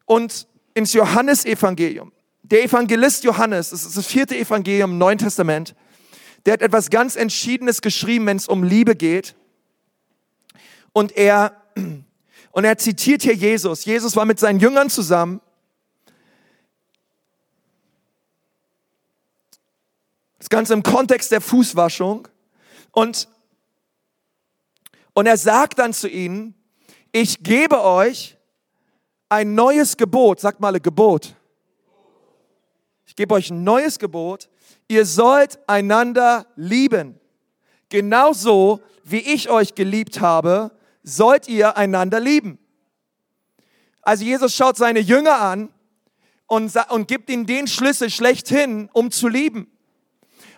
und ins Johannesevangelium. Der Evangelist Johannes, das ist das vierte Evangelium im Neuen Testament, der hat etwas ganz Entschiedenes geschrieben, wenn es um Liebe geht. Und er, und er zitiert hier Jesus. Jesus war mit seinen Jüngern zusammen Das Ganze im Kontext der Fußwaschung. Und, und er sagt dann zu ihnen, ich gebe euch ein neues Gebot. Sagt mal ein Gebot. Ich gebe euch ein neues Gebot. Ihr sollt einander lieben. Genauso wie ich euch geliebt habe, sollt ihr einander lieben. Also Jesus schaut seine Jünger an und, und gibt ihnen den Schlüssel schlechthin, um zu lieben.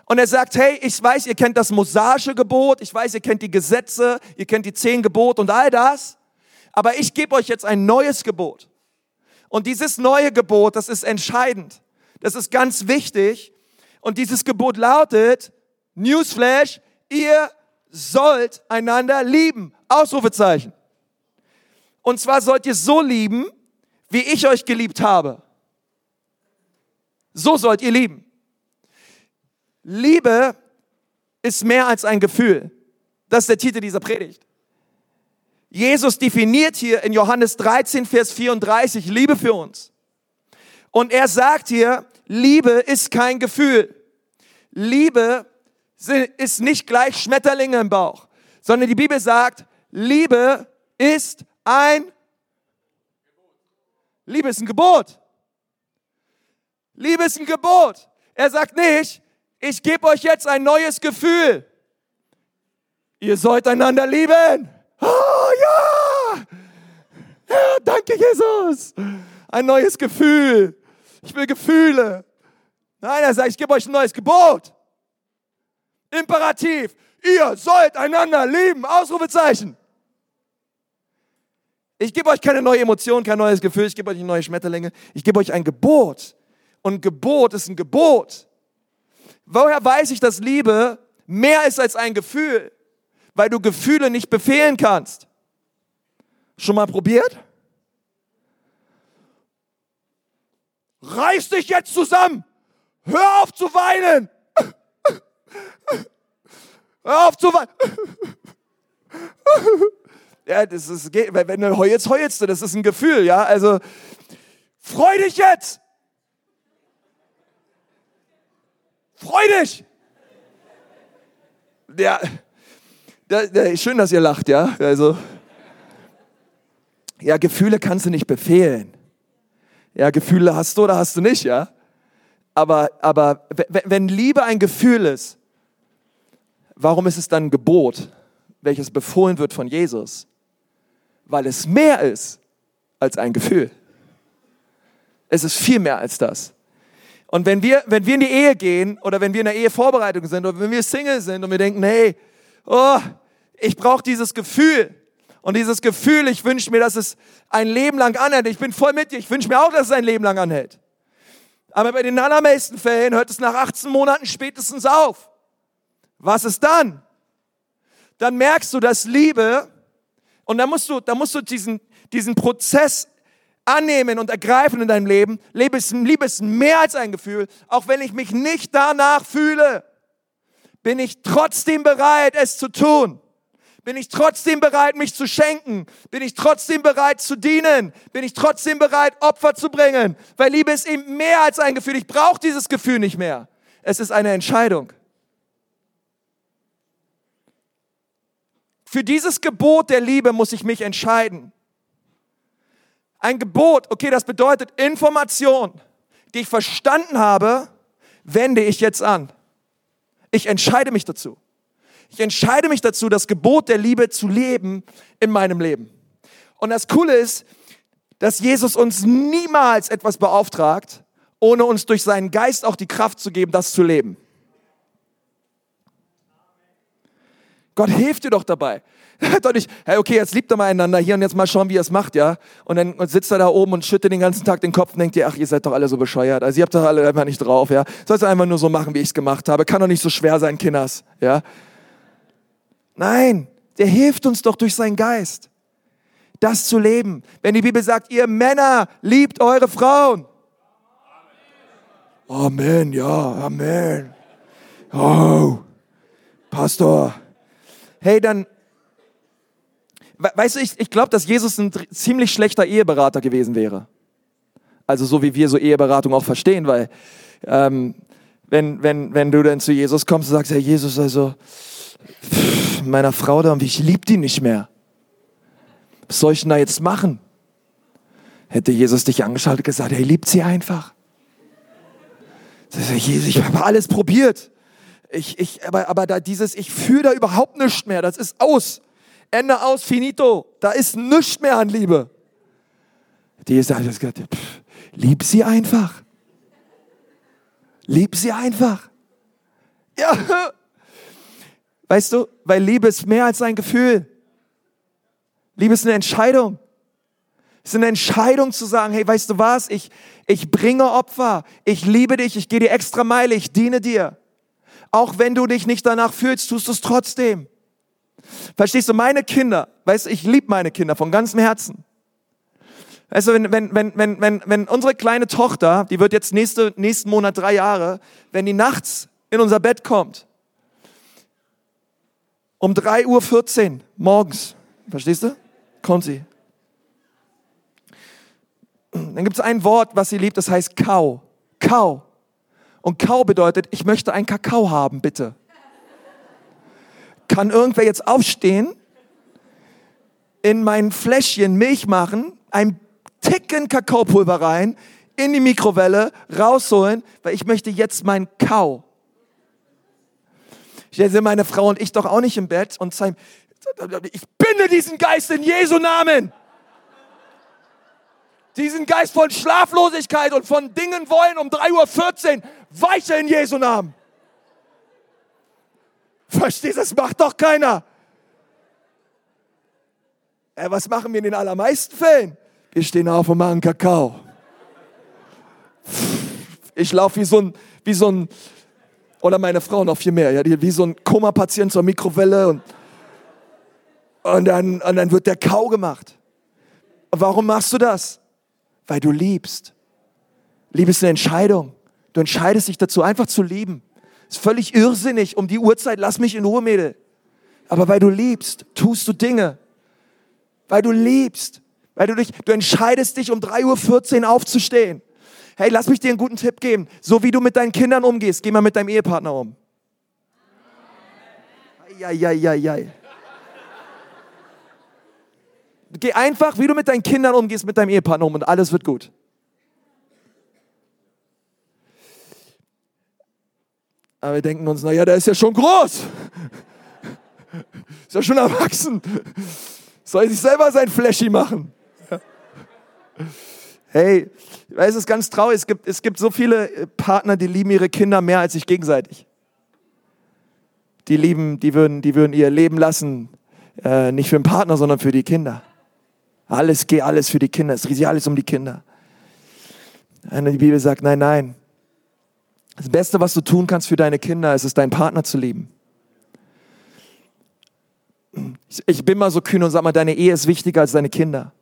Und er sagt, hey, ich weiß, ihr kennt das mosaische Gebot, ich weiß, ihr kennt die Gesetze, ihr kennt die zehn Gebote und all das, aber ich gebe euch jetzt ein neues Gebot. Und dieses neue Gebot, das ist entscheidend. Das ist ganz wichtig. Und dieses Gebot lautet, Newsflash, ihr sollt einander lieben. Ausrufezeichen. Und zwar sollt ihr so lieben, wie ich euch geliebt habe. So sollt ihr lieben. Liebe ist mehr als ein Gefühl. Das ist der Titel dieser Predigt. Jesus definiert hier in Johannes 13, Vers 34 Liebe für uns. Und er sagt hier, Liebe ist kein Gefühl. Liebe ist nicht gleich Schmetterlinge im Bauch, sondern die Bibel sagt, Liebe ist ein Liebe ist ein Gebot. Liebe ist ein Gebot. Er sagt nicht, ich gebe euch jetzt ein neues Gefühl. Ihr sollt einander lieben. Oh ja! Ja, danke Jesus. Ein neues Gefühl. Ich will Gefühle. Nein, er sagt, ich gebe euch ein neues Gebot. Imperativ. Ihr sollt einander lieben. Ausrufezeichen. Ich gebe euch keine neue Emotion, kein neues Gefühl, ich gebe euch neue Schmetterlinge. Ich gebe euch ein Gebot. Und Gebot ist ein Gebot. Woher weiß ich, dass Liebe mehr ist als ein Gefühl? Weil du Gefühle nicht befehlen kannst. Schon mal probiert? Reiß dich jetzt zusammen. Hör auf zu weinen. Hör auf zu weinen. Ja, das ist, wenn du heulst, heulst du, das ist ein Gefühl, ja. Also, freu dich jetzt. Freu dich! Ja, schön, dass ihr lacht, ja. Also, ja, Gefühle kannst du nicht befehlen. Ja, Gefühle hast du oder hast du nicht, ja. Aber, aber wenn Liebe ein Gefühl ist, warum ist es dann ein Gebot, welches befohlen wird von Jesus? Weil es mehr ist als ein Gefühl. Es ist viel mehr als das. Und wenn wir, wenn wir in die Ehe gehen oder wenn wir in der Ehevorbereitung sind oder wenn wir Single sind und wir denken, hey, oh, ich brauche dieses Gefühl. Und dieses Gefühl, ich wünsche mir, dass es ein Leben lang anhält. Ich bin voll mit dir. Ich wünsche mir auch, dass es ein Leben lang anhält. Aber bei den allermeisten Fällen hört es nach 18 Monaten spätestens auf. Was ist dann? Dann merkst du, dass Liebe, und da musst du, da musst du diesen, diesen Prozess annehmen und ergreifen in deinem Leben. Liebe ist, Liebe ist mehr als ein Gefühl. Auch wenn ich mich nicht danach fühle, bin ich trotzdem bereit, es zu tun. Bin ich trotzdem bereit, mich zu schenken? Bin ich trotzdem bereit zu dienen? Bin ich trotzdem bereit, Opfer zu bringen? Weil Liebe ist eben mehr als ein Gefühl. Ich brauche dieses Gefühl nicht mehr. Es ist eine Entscheidung. Für dieses Gebot der Liebe muss ich mich entscheiden. Ein Gebot, okay, das bedeutet Information, die ich verstanden habe, wende ich jetzt an. Ich entscheide mich dazu. Ich entscheide mich dazu, das Gebot der Liebe zu leben in meinem Leben. Und das Coole ist, dass Jesus uns niemals etwas beauftragt, ohne uns durch seinen Geist auch die Kraft zu geben, das zu leben. Gott hilft dir doch dabei. doch nicht, hey, okay, jetzt liebt er mal einander hier und jetzt mal schauen, wie er es macht, ja. Und dann sitzt er da oben und schüttet den ganzen Tag den Kopf und denkt dir, ach, ihr seid doch alle so bescheuert. Also ihr habt doch alle einfach nicht drauf, ja. Sollst du einfach nur so machen, wie ich es gemacht habe. Kann doch nicht so schwer sein, Kinders, ja. Nein, der hilft uns doch durch seinen Geist, das zu leben. Wenn die Bibel sagt, ihr Männer liebt eure Frauen. Amen, ja, Amen. Oh, Pastor hey, dann, weißt du, ich, ich glaube, dass Jesus ein ziemlich schlechter Eheberater gewesen wäre. Also so wie wir so Eheberatung auch verstehen, weil ähm, wenn, wenn, wenn du dann zu Jesus kommst und sagst, Herr Jesus, also pff, meiner Frau da, ich liebe die nicht mehr. Was soll ich denn da jetzt machen? Hätte Jesus dich angeschaut und gesagt, er liebt sie einfach. Jesus, ich habe alles probiert. Ich, ich, aber, aber da dieses, ich fühle da überhaupt nichts mehr. Das ist aus. Ende aus, finito. Da ist nichts mehr an Liebe. Die gesagt, pff, lieb sie einfach. Lieb sie einfach. Ja. Weißt du, weil Liebe ist mehr als ein Gefühl. Liebe ist eine Entscheidung. Es ist eine Entscheidung zu sagen, hey, weißt du was, ich, ich bringe Opfer, ich liebe dich, ich gehe die extra Meile, ich diene dir. Auch wenn du dich nicht danach fühlst, tust du es trotzdem. Verstehst du, meine Kinder, weißt du, ich liebe meine Kinder von ganzem Herzen. Weißt du, wenn, wenn, wenn, wenn, wenn, wenn unsere kleine Tochter, die wird jetzt nächste, nächsten Monat drei Jahre, wenn die nachts in unser Bett kommt, um 3.14 Uhr morgens, verstehst du, kommt sie. Dann gibt es ein Wort, was sie liebt, das heißt Kau. Kau. Und Kau bedeutet, ich möchte einen Kakao haben, bitte. Kann irgendwer jetzt aufstehen, in mein Fläschchen Milch machen, ein Ticken Kakaopulver rein, in die Mikrowelle, rausholen, weil ich möchte jetzt meinen Kau. Jetzt sind meine Frau und ich doch auch nicht im Bett und sagen, ich binde diesen Geist in Jesu Namen diesen Geist von Schlaflosigkeit und von Dingen wollen um 3.14 Uhr weiche in Jesu Namen. Verstehst du, das macht doch keiner. Äh, was machen wir in den allermeisten Fällen? Wir stehen auf und machen Kakao. Ich laufe wie so ein, wie so ein, oder meine Frau noch viel mehr, ja, wie so ein Koma-Patient zur Mikrowelle und, und, dann, und dann wird der Kau gemacht. Warum machst du das? Weil du liebst. Liebe ist eine Entscheidung. Du entscheidest dich dazu, einfach zu lieben. Ist völlig irrsinnig um die Uhrzeit, lass mich in Ruhe, Mädel. Aber weil du liebst, tust du Dinge. Weil du liebst. Weil du dich, du entscheidest dich, um 3.14 Uhr aufzustehen. Hey, lass mich dir einen guten Tipp geben. So wie du mit deinen Kindern umgehst, geh mal mit deinem Ehepartner um. Eieieiei. Geh einfach, wie du mit deinen Kindern umgehst, mit deinem Ehepartner um und alles wird gut. Aber wir denken uns, naja, der ist ja schon groß. Ist ja schon erwachsen. Soll sich selber sein Flashy machen. Hey, es ist ganz traurig. Es gibt, es gibt so viele Partner, die lieben ihre Kinder mehr als sich gegenseitig. Die lieben, die würden, die würden ihr Leben lassen, äh, nicht für den Partner, sondern für die Kinder. Alles, geh alles für die Kinder. Es dreht sich alles um die Kinder. Die Bibel sagt, nein, nein. Das Beste, was du tun kannst für deine Kinder, ist es, deinen Partner zu lieben. Ich bin mal so kühn und sag mal, deine Ehe ist wichtiger als deine Kinder.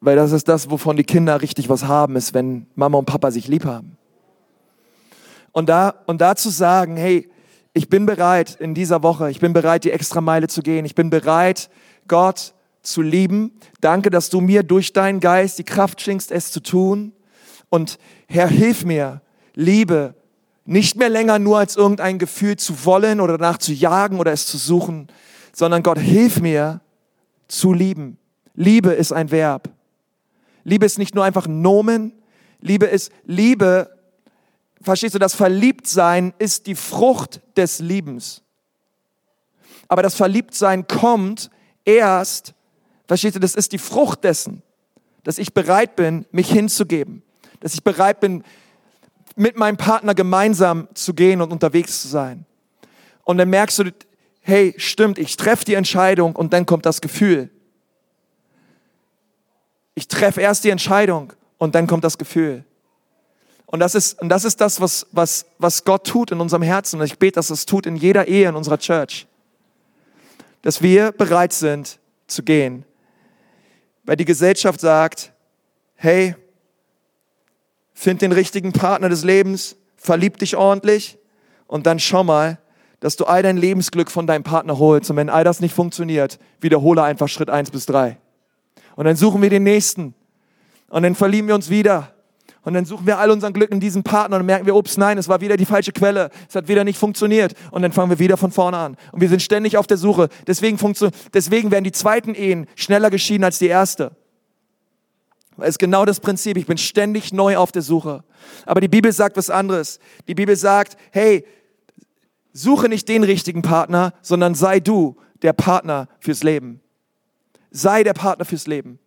Weil das ist das, wovon die Kinder richtig was haben, ist, wenn Mama und Papa sich lieb haben. Und da, und da zu sagen, hey, ich bin bereit in dieser Woche, ich bin bereit, die extra Meile zu gehen. Ich bin bereit, Gott zu lieben. Danke, dass du mir durch deinen Geist die Kraft schenkst, es zu tun. Und Herr, hilf mir, Liebe nicht mehr länger nur als irgendein Gefühl zu wollen oder danach zu jagen oder es zu suchen, sondern Gott, hilf mir zu lieben. Liebe ist ein Verb. Liebe ist nicht nur einfach ein Nomen. Liebe ist, Liebe, verstehst du, das Verliebtsein ist die Frucht des Liebens. Aber das Verliebtsein kommt erst, verstehst du, das ist die Frucht dessen, dass ich bereit bin, mich hinzugeben. Dass ich bereit bin, mit meinem Partner gemeinsam zu gehen und unterwegs zu sein. Und dann merkst du, hey, stimmt, ich treffe die Entscheidung und dann kommt das Gefühl. Ich treffe erst die Entscheidung und dann kommt das Gefühl. Und das ist, und das, ist das, was, was, was Gott tut in unserem Herzen. Und ich bete, dass es tut in jeder Ehe in unserer Church. Dass wir bereit sind zu gehen. Weil die Gesellschaft sagt, hey, find den richtigen Partner des Lebens, verlieb dich ordentlich und dann schau mal, dass du all dein Lebensglück von deinem Partner holst. Und wenn all das nicht funktioniert, wiederhole einfach Schritt eins bis drei. Und dann suchen wir den nächsten. Und dann verlieben wir uns wieder. Und dann suchen wir all unseren Glück in diesen Partner und merken wir, ups, nein, es war wieder die falsche Quelle. Es hat wieder nicht funktioniert. Und dann fangen wir wieder von vorne an. Und wir sind ständig auf der Suche. Deswegen, deswegen werden die zweiten Ehen schneller geschieden als die erste. Das ist genau das Prinzip. Ich bin ständig neu auf der Suche. Aber die Bibel sagt was anderes. Die Bibel sagt, hey, suche nicht den richtigen Partner, sondern sei du der Partner fürs Leben. Sei der Partner fürs Leben.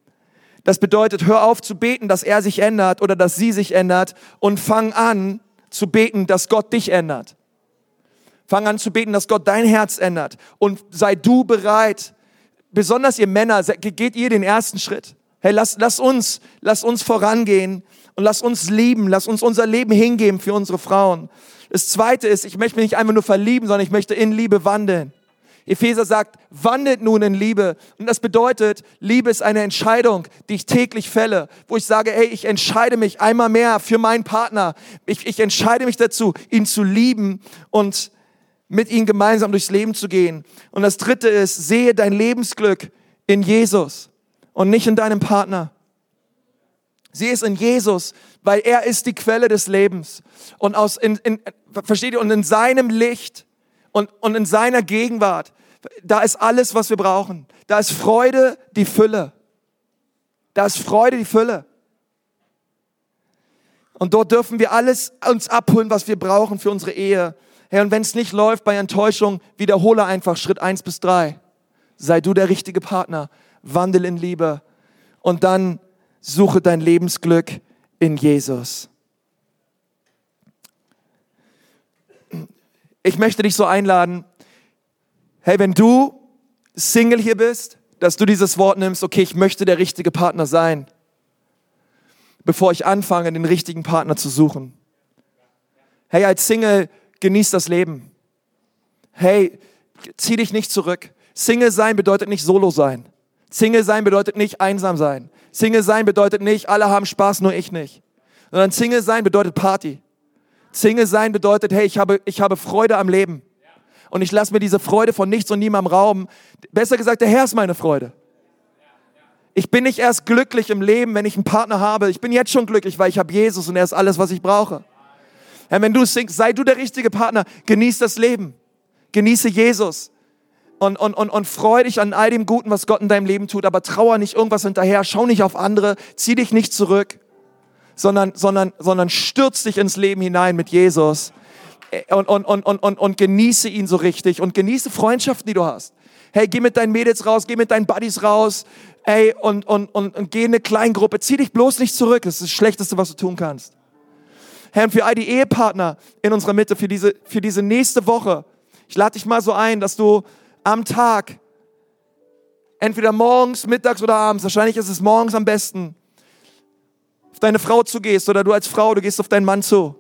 Das bedeutet, hör auf zu beten, dass er sich ändert oder dass sie sich ändert und fang an zu beten, dass Gott dich ändert. Fang an zu beten, dass Gott dein Herz ändert und sei du bereit. Besonders ihr Männer, geht ihr den ersten Schritt. Hey, lass, lass uns, lass uns vorangehen und lass uns lieben, lass uns unser Leben hingeben für unsere Frauen. Das zweite ist, ich möchte mich nicht einfach nur verlieben, sondern ich möchte in Liebe wandeln. Epheser sagt, wandelt nun in Liebe. Und das bedeutet, Liebe ist eine Entscheidung, die ich täglich fälle, wo ich sage, hey, ich entscheide mich einmal mehr für meinen Partner. Ich, ich entscheide mich dazu, ihn zu lieben und mit ihm gemeinsam durchs Leben zu gehen. Und das dritte ist, sehe dein Lebensglück in Jesus und nicht in deinem Partner. Sie ist in Jesus, weil er ist die Quelle des Lebens. Und aus, in, in, versteht ihr, und in seinem Licht und, und in seiner Gegenwart, da ist alles, was wir brauchen. Da ist Freude, die Fülle. Da ist Freude, die Fülle. Und dort dürfen wir alles uns abholen, was wir brauchen für unsere Ehe. Herr, und wenn es nicht läuft bei Enttäuschung, wiederhole einfach Schritt eins bis drei. Sei du der richtige Partner wandel in Liebe und dann suche dein Lebensglück in Jesus. Ich möchte dich so einladen, hey, wenn du Single hier bist, dass du dieses Wort nimmst, okay, ich möchte der richtige Partner sein, bevor ich anfange, den richtigen Partner zu suchen. Hey, als Single genieß das Leben. Hey, zieh dich nicht zurück. Single sein bedeutet nicht Solo sein. Single sein bedeutet nicht einsam sein. Single sein bedeutet nicht, alle haben Spaß, nur ich nicht. Sondern Single sein bedeutet Party. Single sein bedeutet, hey, ich habe, ich habe Freude am Leben. Und ich lasse mir diese Freude von nichts und niemandem Raum. Besser gesagt, der Herr ist meine Freude. Ich bin nicht erst glücklich im Leben, wenn ich einen Partner habe. Ich bin jetzt schon glücklich, weil ich habe Jesus und er ist alles, was ich brauche. Herr, wenn du singst, sei du der richtige Partner. Genieß das Leben. Genieße Jesus und, und, und, und freu dich an all dem Guten, was Gott in deinem Leben tut, aber trauer nicht irgendwas hinterher, schau nicht auf andere, zieh dich nicht zurück, sondern, sondern, sondern stürz dich ins Leben hinein mit Jesus und, und, und, und, und, und genieße ihn so richtig und genieße Freundschaften, die du hast. Hey, geh mit deinen Mädels raus, geh mit deinen Buddies raus, ey, und, und, und, und geh in eine Kleingruppe, zieh dich bloß nicht zurück, das ist das Schlechteste, was du tun kannst. Herr, und für all die Ehepartner in unserer Mitte, für diese, für diese nächste Woche, ich lade dich mal so ein, dass du am Tag, entweder morgens, mittags oder abends, wahrscheinlich ist es morgens am besten, auf deine Frau zugehst oder du als Frau, du gehst auf deinen Mann zu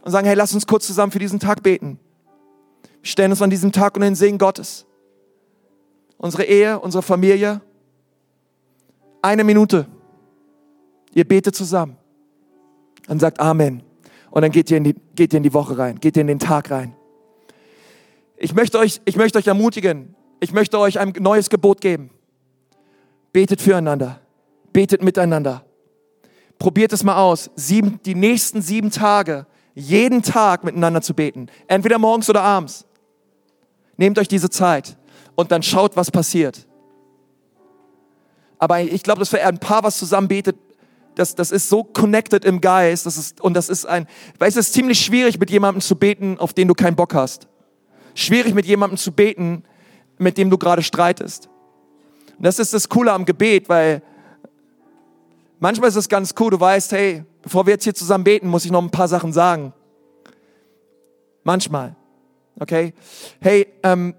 und sagen, hey, lass uns kurz zusammen für diesen Tag beten. Wir stellen uns an diesem Tag unter den Segen Gottes. Unsere Ehe, unsere Familie. Eine Minute. Ihr betet zusammen. Dann sagt Amen. Und dann geht ihr, in die, geht ihr in die Woche rein, geht ihr in den Tag rein. Ich möchte euch, ich möchte euch ermutigen. Ich möchte euch ein neues Gebot geben. Betet füreinander. Betet miteinander. Probiert es mal aus. Sieben, die nächsten sieben Tage, jeden Tag miteinander zu beten. Entweder morgens oder abends. Nehmt euch diese Zeit und dann schaut, was passiert. Aber ich glaube, dass für ein Paar, was zusammen betet, das, das ist so connected im Geist. Das ist, und das ist ein, du, es ist ziemlich schwierig, mit jemandem zu beten, auf den du keinen Bock hast. Schwierig, mit jemandem zu beten, mit dem du gerade streitest. Und das ist das Coole am Gebet, weil manchmal ist es ganz cool, du weißt, hey, bevor wir jetzt hier zusammen beten, muss ich noch ein paar Sachen sagen. Manchmal. Okay? Hey, ähm,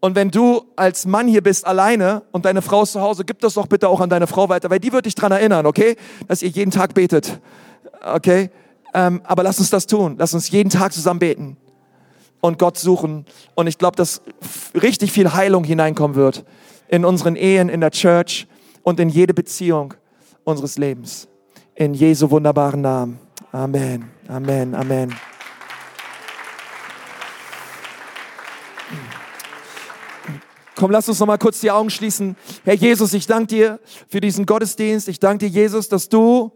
und wenn du als Mann hier bist alleine und deine Frau ist zu Hause, gib das doch bitte auch an deine Frau weiter, weil die wird dich dran erinnern, okay? Dass ihr jeden Tag betet. Okay? Ähm, aber lass uns das tun. Lass uns jeden Tag zusammen beten und Gott suchen. Und ich glaube, dass richtig viel Heilung hineinkommen wird in unseren Ehen, in der Church und in jede Beziehung unseres Lebens. In Jesu wunderbaren Namen. Amen. Amen. Amen. Komm, lass uns noch mal kurz die Augen schließen. Herr Jesus, ich danke dir für diesen Gottesdienst. Ich danke dir, Jesus, dass du,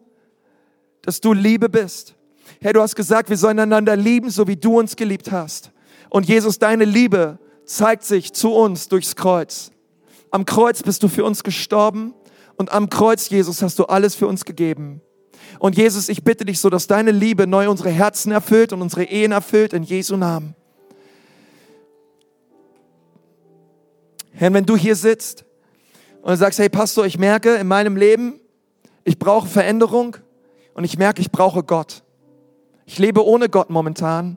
dass du Liebe bist. Herr, du hast gesagt, wir sollen einander lieben, so wie du uns geliebt hast. Und Jesus, deine Liebe zeigt sich zu uns durchs Kreuz. Am Kreuz bist du für uns gestorben und am Kreuz, Jesus, hast du alles für uns gegeben. Und Jesus, ich bitte dich so, dass deine Liebe neu unsere Herzen erfüllt und unsere Ehen erfüllt in Jesu Namen. Herr, wenn du hier sitzt und sagst, hey Pastor, ich merke in meinem Leben, ich brauche Veränderung und ich merke, ich brauche Gott. Ich lebe ohne Gott momentan,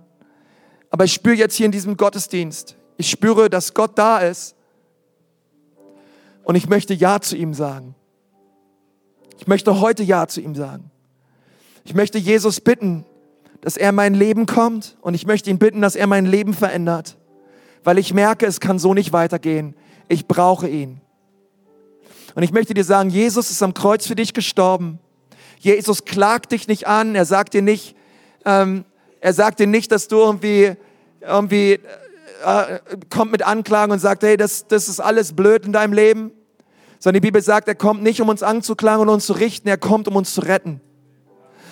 aber ich spüre jetzt hier in diesem Gottesdienst, ich spüre, dass Gott da ist und ich möchte Ja zu ihm sagen. Ich möchte heute Ja zu ihm sagen. Ich möchte Jesus bitten, dass er in mein Leben kommt und ich möchte ihn bitten, dass er mein Leben verändert, weil ich merke, es kann so nicht weitergehen. Ich brauche ihn. Und ich möchte dir sagen, Jesus ist am Kreuz für dich gestorben. Jesus klagt dich nicht an. Er sagt dir nicht, ähm, er sagt dir nicht, dass du irgendwie, irgendwie äh, kommt mit Anklagen und sagt, hey, das, das ist alles blöd in deinem Leben. Sondern die Bibel sagt, er kommt nicht, um uns anzuklagen und uns zu richten, er kommt, um uns zu retten.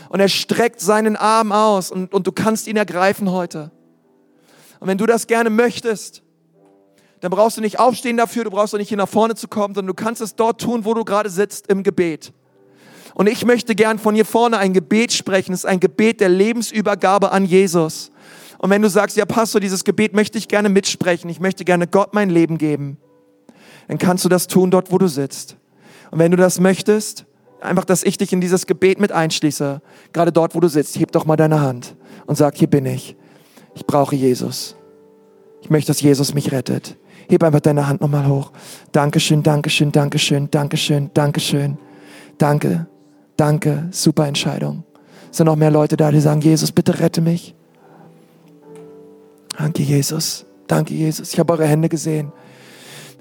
Und er streckt seinen Arm aus und, und du kannst ihn ergreifen heute. Und wenn du das gerne möchtest, dann brauchst du nicht aufstehen dafür, du brauchst auch nicht hier nach vorne zu kommen, sondern du kannst es dort tun, wo du gerade sitzt, im Gebet. Und ich möchte gern von hier vorne ein Gebet sprechen. Es ist ein Gebet der Lebensübergabe an Jesus. Und wenn du sagst, ja Pastor, dieses Gebet möchte ich gerne mitsprechen, ich möchte gerne Gott mein Leben geben, dann kannst du das tun dort, wo du sitzt. Und wenn du das möchtest, einfach, dass ich dich in dieses Gebet mit einschließe, gerade dort, wo du sitzt, heb doch mal deine Hand und sag, hier bin ich. Ich brauche Jesus. Ich möchte, dass Jesus mich rettet. Heb einfach deine Hand nochmal hoch. Dankeschön, Dankeschön, Dankeschön, Dankeschön, Dankeschön. Danke, danke, super Entscheidung. Es sind noch mehr Leute da, die sagen, Jesus, bitte rette mich. Danke, Jesus. Danke, Jesus. Ich habe eure Hände gesehen.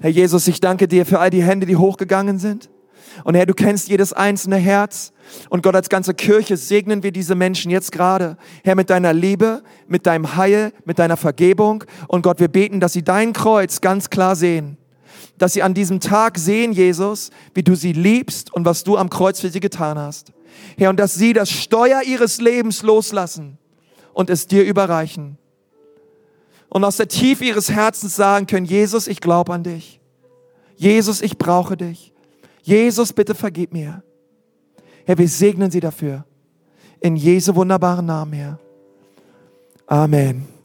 Herr Jesus, ich danke dir für all die Hände, die hochgegangen sind. Und Herr, du kennst jedes einzelne Herz. Und Gott als ganze Kirche segnen wir diese Menschen jetzt gerade. Herr, mit deiner Liebe, mit deinem Heil, mit deiner Vergebung. Und Gott, wir beten, dass sie dein Kreuz ganz klar sehen. Dass sie an diesem Tag sehen, Jesus, wie du sie liebst und was du am Kreuz für sie getan hast. Herr, und dass sie das Steuer ihres Lebens loslassen und es dir überreichen. Und aus der Tiefe ihres Herzens sagen können, Jesus, ich glaube an dich. Jesus, ich brauche dich. Jesus, bitte vergib mir. Herr, wir segnen sie dafür. In Jesu wunderbaren Namen, Herr. Amen.